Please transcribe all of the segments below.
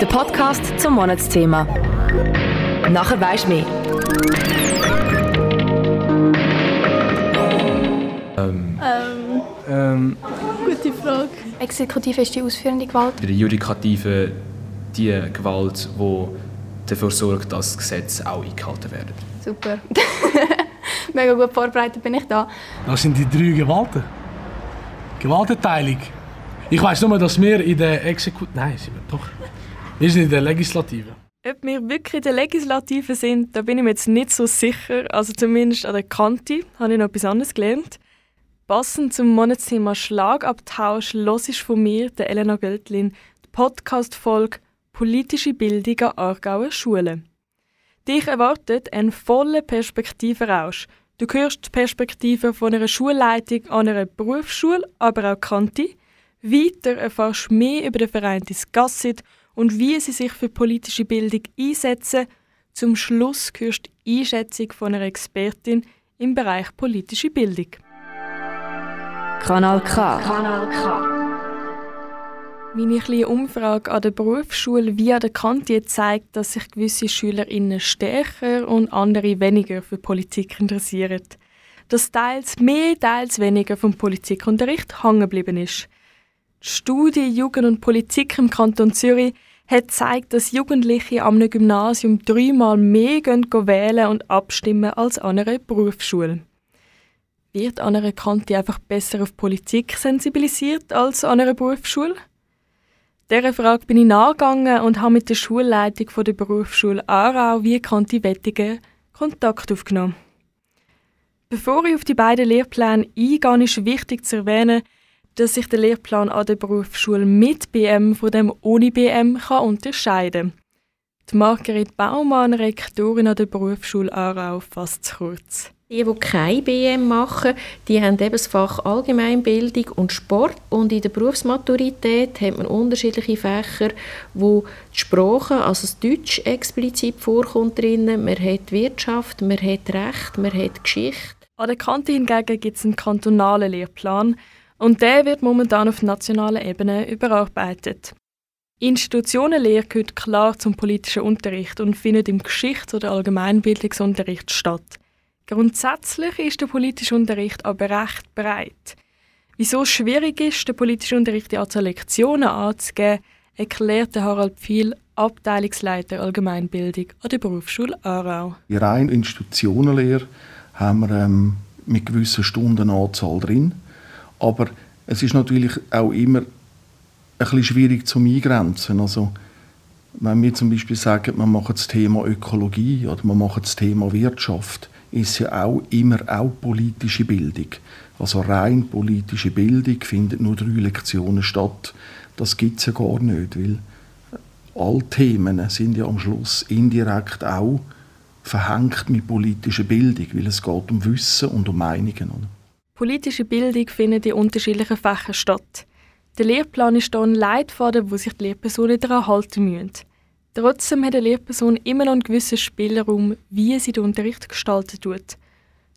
Der Podcast zum Monatsthema. Nachher weisst du mehr. Ähm, Ähm, ähm, gute Frage. Exekutive ist die ausführende Gewalt. der Judikative die Gewalt, die dafür sorgt, dass das Gesetz auch eingehalten wird. Super. Mega gut vorbereitet bin ich da. Das sind die drei Gewalten. Gewaltenteilung. Ich weiß nur, dass wir in der Exekutive. Nein, sind wir doch. Wir sind in der Legislative. Ob wir wirklich in der Legislative sind, da bin ich mir jetzt nicht so sicher. Also zumindest an der Kante habe ich noch etwas anderes gelernt. Passend zum Monatsthema Schlagabtausch los ist von mir, der Elena Göltlin, die Podcast-Folge «Politische Bildung an Aargauer Schulen». Dich erwartet ein voller Perspektivenrausch. Du hörst die Perspektive von einer Schulleitung an einer Berufsschule, aber auch Kante. Weiter erfährst du mehr über den Verein Discassit und wie sie sich für politische Bildung einsetzen. Zum Schluss hörst du die Einschätzung von einer Expertin im Bereich politische Bildung. Kanal K. Meine kleine Umfrage an der Berufsschule wie an der Kante zeigt, dass sich gewisse SchülerInnen stärker und andere weniger für Politik interessieren. Dass teils mehr, teils weniger vom Politikunterricht hängen geblieben ist. Die Studie Jugend und Politik im Kanton Zürich hat gezeigt, dass Jugendliche am Gymnasium dreimal mehr gehen wählen und abstimmen als an einer Berufsschule. Wird an einer Kante einfach besser auf Politik sensibilisiert als an einer Berufsschule? Dieser Frage bin ich nachgegangen und habe mit der Schulleitung der Berufsschule Aarau wie Kanti Wettigen Kontakt aufgenommen. Bevor ich auf die beiden Lehrpläne eingehe, ist wichtig zu erwähnen, dass sich der Lehrplan an der Berufsschule mit BM von dem ohne BM kann unterscheiden kann. Die Margret Baumann, Rektorin an der Berufsschule Aarau, fasst es kurz. Die, die kein BM machen, die haben eben das Fach Allgemeinbildung und Sport. Und in der Berufsmaturität hat man unterschiedliche Fächer, wo die Sprache, also das Deutsch explizit vorkommt drinnen. Man hat Wirtschaft, man hat Recht, man hat Geschichte. An der Kante hingegen gibt es einen kantonalen Lehrplan und der wird momentan auf nationaler Ebene überarbeitet. Institutionenlehre gehört klar zum politischen Unterricht und findet im Geschichts- oder Allgemeinbildungsunterricht statt. Grundsätzlich ist der politische Unterricht aber recht breit. Wieso es schwierig ist, den politischen Unterricht die Anzahl Lektionen anzugeben, erklärte Harald Pfiel, Abteilungsleiter Allgemeinbildung an der Berufsschule Aarau. In rein Institutionenlehre haben wir ähm, mit gewissen Stundenanzahl drin, aber es ist natürlich auch immer ein bisschen schwierig zum Eingrenzen. Also, wenn wir zum Beispiel sagen, wir machen das Thema Ökologie oder wir machen das Thema Wirtschaft, ist ja auch immer auch politische Bildung. Also rein politische Bildung findet nur drei Lektionen statt. Das gibt es ja gar nicht, weil alle Themen sind ja am Schluss indirekt auch verhängt mit politischer Bildung, weil es geht um Wissen und um Meinungen. Oder? Politische Bildung findet in unterschiedlichen Fächern statt. Der Lehrplan ist hier ein Leitfaden, wo sich die Lehrpersonen daran halten müssen. Trotzdem hat eine Lehrperson immer noch einen gewissen Spielraum, wie sie den Unterricht gestalten tut.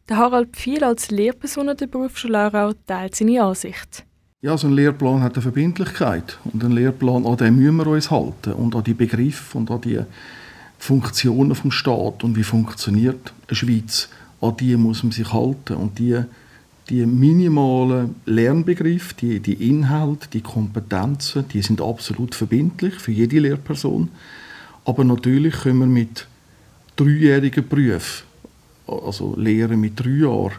Der Harald Pfiel als Lehrperson an der Berufsschule Aarau teilt seine Ansicht. Ja, so ein Lehrplan hat eine Verbindlichkeit und ein Lehrplan, an den müssen wir uns halten und an die Begriffe und an die Funktionen vom Staat und wie funktioniert eine Schweiz, an die muss man sich halten und die die minimalen Lernbegriffe, die, die Inhalte, die Kompetenzen, die sind absolut verbindlich für jede Lehrperson. Aber natürlich können wir mit dreijährigen Berufen, also Lehren mit drei Jahren,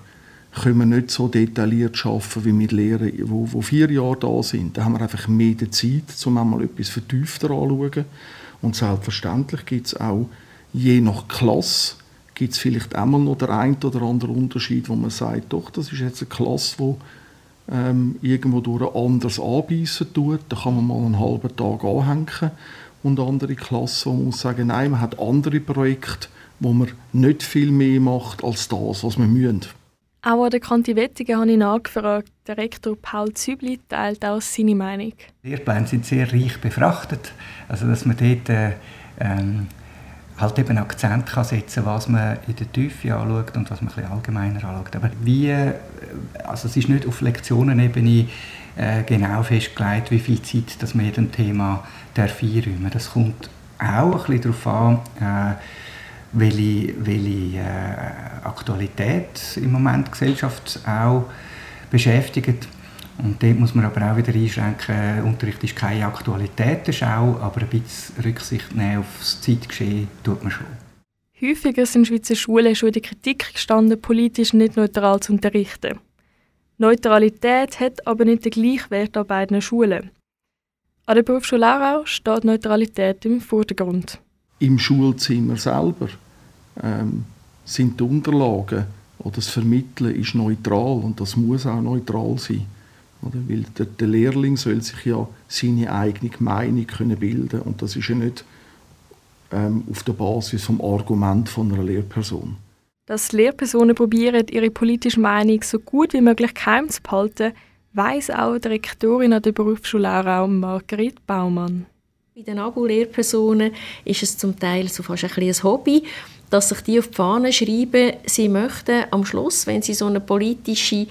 können wir nicht so detailliert arbeiten wie mit Lehren, wo, wo vier Jahre da sind. Da haben wir einfach mehr Zeit, um einmal etwas vertiefter anzuschauen. Und selbstverständlich gibt es auch je nach Klasse gibt es vielleicht einmal noch der ein oder andere Unterschied, wo man sagt, doch, das ist jetzt eine Klasse, die ähm, irgendwo durch anders anbeissen tut. Da kann man mal einen halben Tag anhängen. Und andere Klassen, wo man muss sagen, nein, man hat andere Projekte, wo man nicht viel mehr macht als das, was man müssen. Auch an der Kante Wettigen habe ich nachgefragt. Der Rektor Paul Zübli teilt auch seine Meinung. Die Lehrpläne sind sehr reich befrachtet. Also, dass man dort äh, ähm, halt eben Akzent kann setzen was man in der Tiefe anschaut und was man ein allgemeiner anschaut. Aber wie, also es ist nicht auf Lektionenebene äh, genau festgelegt, wie viel Zeit dass man jedem Thema darf einräumen Das kommt auch ein bisschen darauf an, äh, welche, welche äh, Aktualität im Moment die Gesellschaft auch beschäftigt. Und dort muss man aber auch wieder einschränken, Unterricht ist keine Aktualitätenschau, aber ein bisschen Rücksicht nehmen auf das Zeitgeschehen tut man schon. Häufiger sind Schweizer Schulen schon in der Kritik gestanden, politisch nicht neutral zu unterrichten. Neutralität hat aber nicht den gleichen Wert an beiden Schulen. An der Berufsschule Aarau steht Neutralität im Vordergrund. Im Schulzimmer selber ähm, sind die Unterlagen oder das Vermitteln ist neutral und das muss auch neutral sein. Oder? Weil der, der Lehrling soll sich ja seine eigene Meinung können bilden und das ist ja nicht ähm, auf der Basis vom Argument von einer Lehrperson. Dass Lehrpersonen probieren, ihre politische Meinung so gut wie möglich geheim zu behalten, weiss auch die Rektorin an der Berufsschule Aarau, Margret Baumann. Bei den Abo-Lehrpersonen ist es zum Teil so fast ein, ein Hobby, dass sich die auf die Fahne schreiben, sie möchten am Schluss, wenn sie so eine politische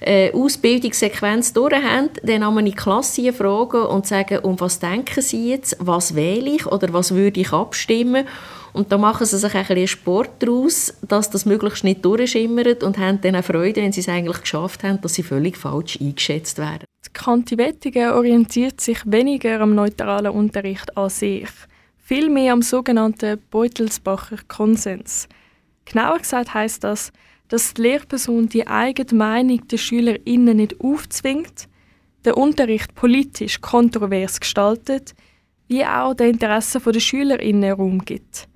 äh, Ausbildungssequenz durch haben, dann in die Klasse fragen und sagen, um was denken Sie jetzt, was wähle ich oder was würde ich abstimmen und da machen sie sich ein bisschen Sport daraus, dass das möglichst nicht durchschimmert und haben dann auch Freude, wenn sie es eigentlich geschafft haben, dass sie völlig falsch eingeschätzt werden. Die Kanti Wettigen orientiert sich weniger am neutralen Unterricht an sich, vielmehr am sogenannten Beutelsbacher Konsens. Genauer gesagt heißt das, dass die Lehrperson die eigene Meinung der SchülerInnen nicht aufzwingt, den Unterricht politisch kontrovers gestaltet, wie auch den Interessen der SchülerInnen Raum gibt.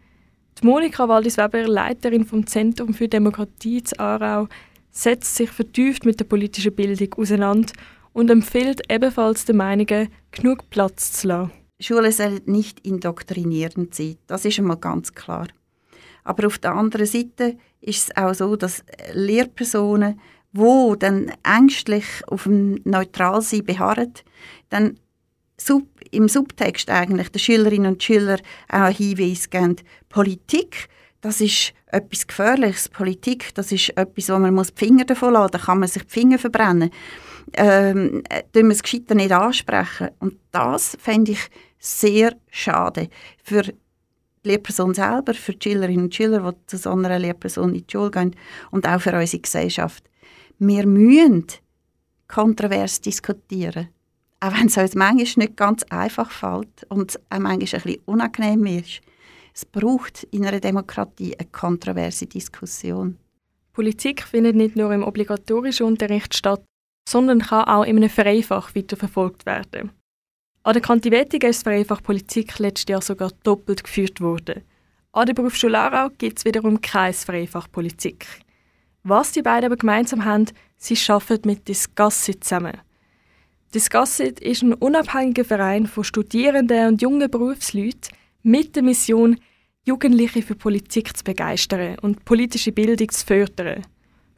Die Monika Waldis-Weber, Leiterin vom Zentrum für Demokratie zu Aarau, setzt sich vertieft mit der politischen Bildung auseinander und empfiehlt ebenfalls den Meinungen, genug Platz zu lassen. Schule soll nicht indoktrinierend sein, das ist einmal ganz klar. Aber auf der anderen Seite ist es auch so, dass Lehrpersonen, wo dann ängstlich auf dem Neutralsein beharren, dann sub, im Subtext eigentlich den Schülerinnen und Schülern auch Hinweis geben, Politik, das ist etwas Gefährliches. Politik, das ist etwas, wo man die Finger davon lassen muss. Da kann man sich die Finger verbrennen. Ähm, äh, wir es gescheiter nicht ansprechen. Und das fände ich sehr schade für die Lehrperson selber, für die Schülerinnen und Schüler, die zu so einer Lehrperson in die Schule gehen und auch für unsere Gesellschaft. Wir müssen kontrovers diskutieren. Auch wenn es uns manchmal nicht ganz einfach fällt und auch manchmal ein unangenehm ist. Es braucht in einer Demokratie eine kontroverse Diskussion. Politik findet nicht nur im obligatorischen Unterricht statt, sondern kann auch in einem Freifach weiterverfolgt werden. An der Kantivetiga ist das Freifach Politik letztes Jahr sogar doppelt geführt worden. An der Berufsschule Aarau gibt es wiederum kein Freifach Politik. Was die beiden aber gemeinsam haben, sie arbeiten mit Discassit zusammen. Discassit ist ein unabhängiger Verein von Studierenden und jungen Berufsleuten mit der Mission, Jugendliche für Politik zu begeistern und politische Bildung zu fördern.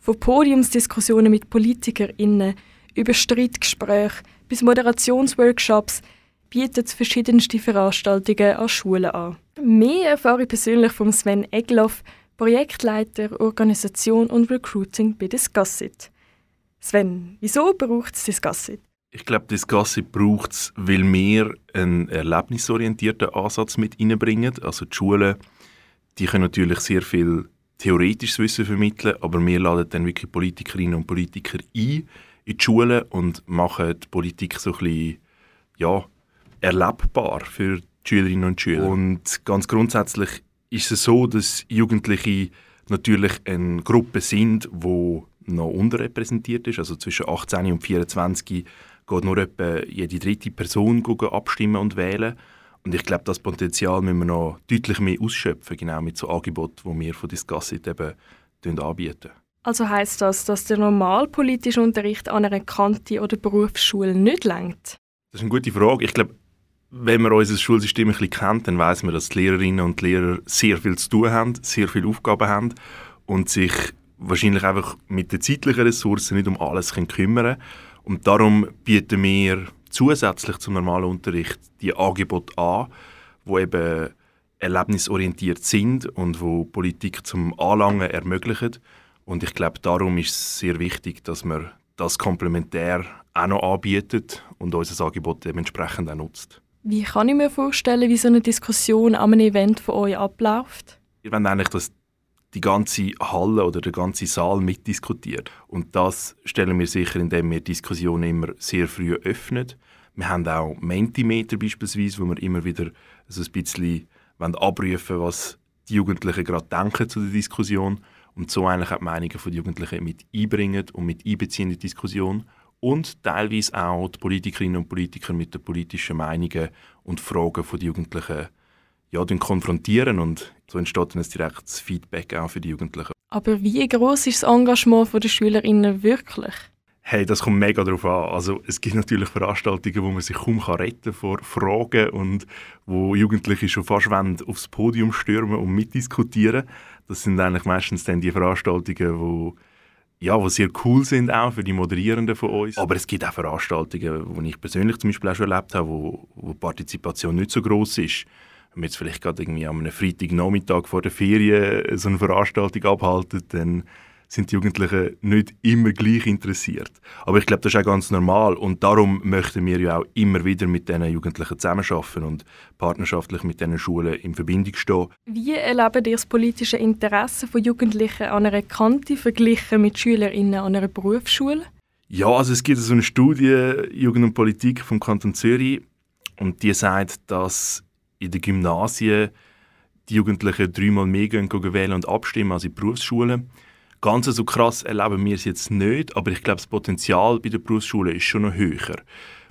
Von Podiumsdiskussionen mit PolitikerInnen über Streitgespräche bis Moderationsworkshops bietet verschiedenste Veranstaltungen an Schulen an. Mehr erfahre ich persönlich von Sven Egloff, Projektleiter Organisation und Recruiting bei Discassit. Sven, wieso braucht es Discassit? Ich glaube, Gasse braucht es, weil wir einen erlebnisorientierten Ansatz mit reinbringen. Also die Schulen, die können natürlich sehr viel theoretisches Wissen vermitteln, aber wir laden dann wirklich Politikerinnen und Politiker ein in die Schulen und machen die Politik so ein bisschen, ja, erlebbar für die Schülerinnen und Schüler. Und ganz grundsätzlich ist es so, dass Jugendliche natürlich eine Gruppe sind, die noch unterrepräsentiert ist, also zwischen 18 und 24 geht nur etwa jede dritte Person abstimmen und wählen. Und ich glaube, das Potenzial müssen wir noch deutlich mehr ausschöpfen, genau mit so Angeboten, die wir von Discassit eben anbieten. Also heißt das, dass der normalpolitische Unterricht an einer Kante oder Berufsschule nicht lenkt? Das ist eine gute Frage. Ich glaube, wenn man unser Schulsystem ein bisschen kennt, dann weiß man, dass die Lehrerinnen und Lehrer sehr viel zu tun haben, sehr viele Aufgaben haben und sich wahrscheinlich einfach mit den zeitlichen Ressourcen nicht um alles kümmern können. Und darum bieten wir zusätzlich zum normalen Unterricht die Angebote an, wo eben erlebnisorientiert sind und wo Politik zum Anlangen ermöglichen. Und ich glaube, darum ist es sehr wichtig, dass wir das komplementär auch noch anbietet und unser Angebot dementsprechend auch nutzt. Wie kann ich mir vorstellen, wie so eine Diskussion an einem Event von euch abläuft? Wir wollen eigentlich, dass die ganze Halle oder der ganze Saal mitdiskutiert. Und das stellen wir sicher, indem wir Diskussionen immer sehr früh öffnen. Wir haben auch Mentimeter beispielsweise, wo wir immer wieder so ein bisschen abrufen was die Jugendlichen gerade denken zu der Diskussion und so eigentlich auch die Meinungen der Jugendlichen mit einbringen und mit einbeziehen in die Diskussion und teilweise auch die Politikerinnen und Politiker mit den politischen Meinungen und Fragen der Jugendlichen ja, konfrontieren und so entsteht dann ein direktes Feedback auch für die Jugendlichen. Aber wie groß ist das Engagement der SchülerInnen wirklich? Hey, das kommt mega darauf an. Also es gibt natürlich Veranstaltungen, wo man sich kaum retten kann vor Fragen und wo Jugendliche schon fast wollen, aufs Podium stürmen und mitdiskutieren. Das sind eigentlich meistens dann die Veranstaltungen, wo ja, die sehr cool sind auch für die Moderierenden von uns. Aber es gibt auch Veranstaltungen, die ich persönlich zum Beispiel auch schon erlebt habe, wo, wo die Partizipation nicht so groß ist. Wenn wir jetzt vielleicht gerade irgendwie am Freitagnachmittag vor der Ferien so eine Veranstaltung abhalten, dann sind die Jugendlichen nicht immer gleich interessiert. Aber ich glaube, das ist auch ganz normal und darum möchten wir ja auch immer wieder mit diesen Jugendlichen zusammenarbeiten und partnerschaftlich mit diesen Schulen in Verbindung stehen. Wie erleben ihr das politische Interesse von Jugendlichen an einer Kante verglichen mit SchülerInnen an einer Berufsschule? Ja, also es gibt so eine Studie Jugend und Politik vom Kanton Zürich und die sagt, dass in den Gymnasien die Jugendlichen dreimal mehr gehen, gehen wählen und abstimmen als in Berufsschulen. Ganz so krass erleben wir es jetzt nicht, aber ich glaube, das Potenzial bei der Berufsschule ist schon noch höher.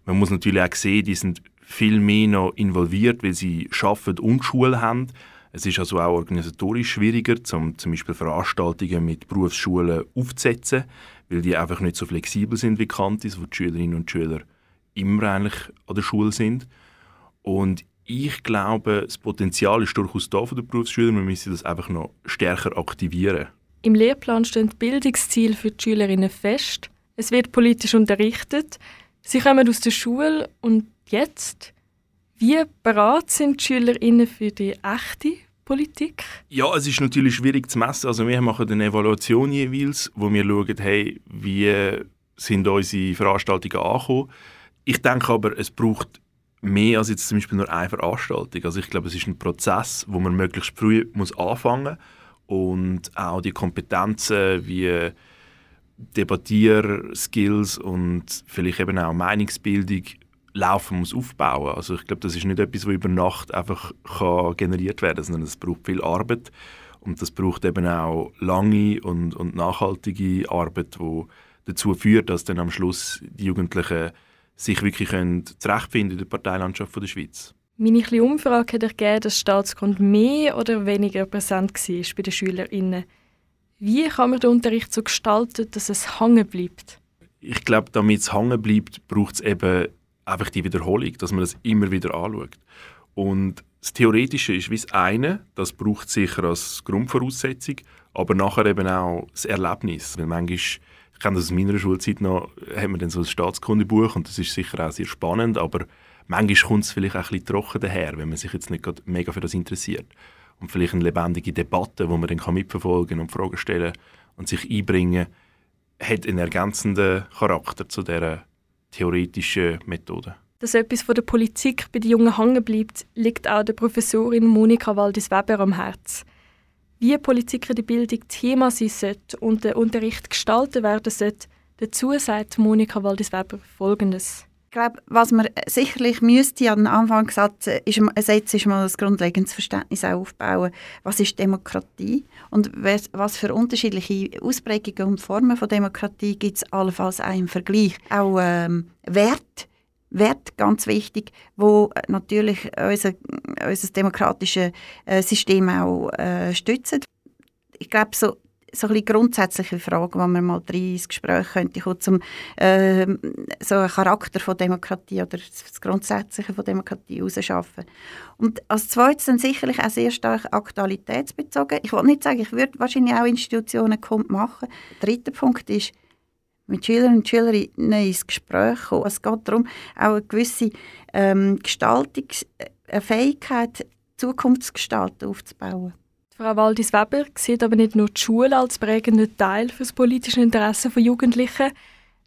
Man muss natürlich auch sehen, die sind viel mehr noch involviert, weil sie arbeiten und Schule haben. Es ist also auch organisatorisch schwieriger, zum, zum Beispiel Veranstaltungen mit Berufsschulen aufzusetzen, weil die einfach nicht so flexibel sind wie Kantis, wo die Schülerinnen und Schüler immer eigentlich an der Schule sind. Und ich glaube, das Potenzial ist durchaus da von den Berufsschülern. Wir müssen das einfach noch stärker aktivieren. Im Lehrplan stehen die Bildungsziele für die Schülerinnen fest. Es wird politisch unterrichtet. Sie kommen aus der Schule und jetzt? Wie bereit sind die Schülerinnen für die echte Politik? Ja, es ist natürlich schwierig zu messen. Also wir machen eine Evaluation jeweils, wo wir schauen, hey, wie sind unsere Veranstaltungen angekommen. Ich denke aber, es braucht mehr als jetzt zum Beispiel nur eine Veranstaltung. Also ich glaube, es ist ein Prozess, wo man möglichst früh muss anfangen muss und auch die Kompetenzen wie Debattierskills und vielleicht eben auch Meinungsbildung laufen muss aufbauen. Also ich glaube, das ist nicht etwas, was über Nacht einfach kann generiert werden sondern es braucht viel Arbeit und das braucht eben auch lange und, und nachhaltige Arbeit, die dazu führt, dass dann am Schluss die Jugendlichen sich wirklich können zurechtfinden in der Parteilandschaft der Schweiz. Meine kleine Umfrage hat ergeben, dass Staatsgrund mehr oder weniger präsent war bei den SchülerInnen. Wie kann man den Unterricht so gestalten, dass es hängen bleibt? Ich glaube, damit es hängen bleibt, braucht es eben einfach die Wiederholung, dass man das immer wieder anschaut. Und das Theoretische ist wie das eine, das braucht sicher als Grundvoraussetzung, aber nachher eben auch das Erlebnis. Weil manchmal, ich kenne das aus meiner Schulzeit noch, hat man dann so ein Staatskundebuch und das ist sicher auch sehr spannend, aber manchmal kommt es vielleicht auch ein bisschen trocken daher, wenn man sich jetzt nicht mega für das interessiert. Und vielleicht eine lebendige Debatte, wo man dann kann mitverfolgen und Fragen stellen und sich einbringen, hat einen ergänzenden Charakter zu dieser theoretischen Methode. Dass etwas von der Politik bei den Jungen hängen bleibt, liegt auch der Professorin Monika Waldis-Weber am Herzen. Wie Politik in der Bildung Thema sein sollte und der Unterricht gestaltet werden sollte, dazu sagt Monika Waldis-Weber Folgendes glaube, was man sicherlich müsste an den Anfang setzen, ist, setzen, ist mal ein grundlegendes Verständnis aufbauen. Was ist Demokratie? Und was für unterschiedliche Ausprägungen und Formen von Demokratie gibt es allenfalls auch im Vergleich? Auch ähm, Wert, Wert, ganz wichtig, wo natürlich unser, unser demokratisches äh, System auch äh, stützen. Ich glaube, so so ein grundsätzliche Frage, die man mal rein ins Gespräch könnte kommen, zum äh, so einen Charakter von Demokratie oder das Grundsätzliche von Demokratie herausschaffen. Und als zweites dann sicherlich auch sehr stark aktualitätsbezogen. Ich will nicht sagen, ich würde wahrscheinlich auch Institutionen machen. Der dritte Punkt ist, mit Schülerinnen und Schülerinnen ins Gespräch kommen. Es geht darum, auch eine gewisse ähm, Gestaltungsfähigkeit, äh, Zukunftsgestalten aufzubauen. Frau Waldis-Weber sieht aber nicht nur die Schule als prägenden Teil für das politische Interesse von Jugendlichen.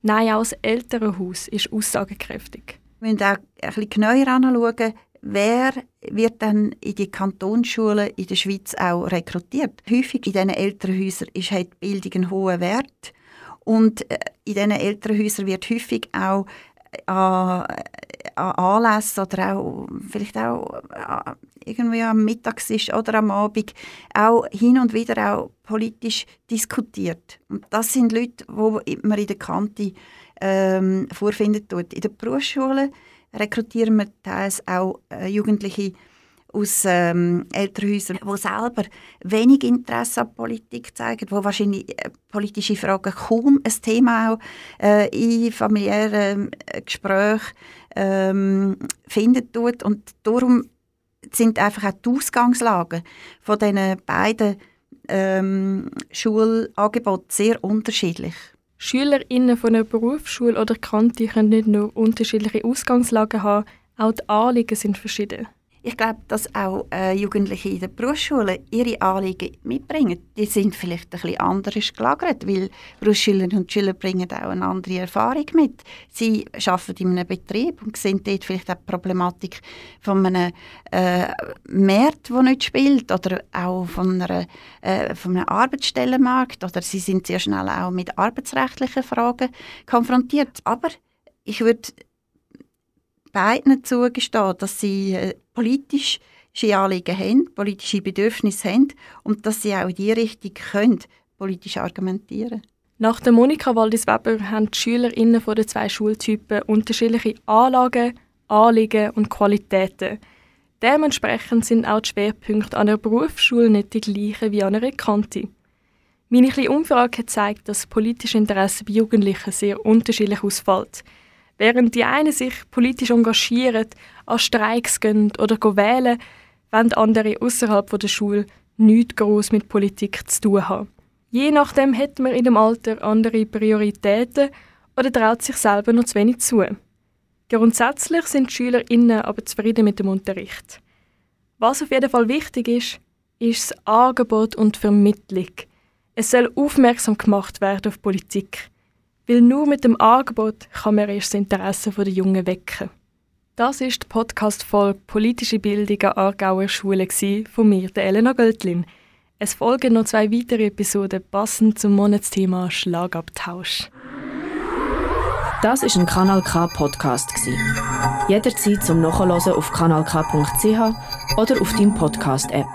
Nein, auch das Elternhaus ist aussagekräftig. Wir müssen auch bisschen genauer anschauen, wer wird dann in die Kantonsschulen in der Schweiz auch rekrutiert. Häufig in diesen Elternhäusern ist halt Bildung ein hoher Wert und äh, in diesen Elternhäusern wird häufig auch an, an Anlässen oder auch vielleicht auch irgendwie am Mittagstisch oder am Abend auch hin und wieder auch politisch diskutiert. Und das sind Leute, die man in der Kante ähm, vorfinden tut. In der Berufsschule rekrutieren wir teils auch äh, Jugendliche aus ähm, Elternhäusern, die selber wenig Interesse an Politik zeigen, wo wahrscheinlich äh, politische Fragen kaum ein Thema auch äh, in familiären äh, Gesprächen ähm, findet tut und darum sind einfach auch die Ausgangslagen von diesen beiden ähm, Schulangeboten sehr unterschiedlich. SchülerInnen von einer Berufsschule oder Kante können nicht nur unterschiedliche Ausgangslagen haben, auch die Anliegen sind verschieden. Ich glaube, dass auch äh, Jugendliche in der Berufsschule ihre Anliegen mitbringen. Die sind vielleicht ein bisschen anders gelagert, weil Berufsschülerinnen und Schüler bringen auch eine andere Erfahrung mit. Sie arbeiten in einem Betrieb und sehen dort vielleicht auch die Problematik von einem äh, Markt, der nicht spielt, oder auch von, einer, äh, von einem Arbeitsstellenmarkt, oder sie sind sehr schnell auch mit arbeitsrechtlichen Fragen konfrontiert. Aber ich würde beiden zugestehen, dass sie äh, politische Anliegen haben, politische Bedürfnisse haben und dass sie auch in diese Richtung können, politisch argumentieren Nach der Monika Waldis-Weber haben die SchülerInnen von den zwei Schultypen unterschiedliche Anlagen, Anliegen und Qualitäten. Dementsprechend sind auch die Schwerpunkte an der Berufsschule nicht die gleichen wie an einer Kante. Meine kleine Umfrage hat gezeigt, dass politische Interesse bei Jugendlichen sehr unterschiedlich ausfällt. Während die einen sich politisch engagieren, an Streiks gehen oder wählen, wollen andere außerhalb der Schule nichts groß mit Politik zu tun haben. Je nachdem hat man in dem Alter andere Prioritäten oder traut sich selber noch zu wenig zu. Grundsätzlich sind die SchülerInnen aber zufrieden mit dem Unterricht. Was auf jeden Fall wichtig ist, ist das Angebot und Vermittlung. Es soll aufmerksam gemacht werden auf Politik. Weil nur mit dem Angebot kann man erst das Interesse der Jungen wecken. Das ist die Podcast-Folge Politische Bildung an Aargauer Schule von mir, Elena Göttlin. Es folgen noch zwei weitere Episoden passend zum Monatsthema Schlagabtausch. Das ist ein Kanal K Podcast Jederzeit zum Nachhören auf kanalk.ch oder auf deinem Podcast App.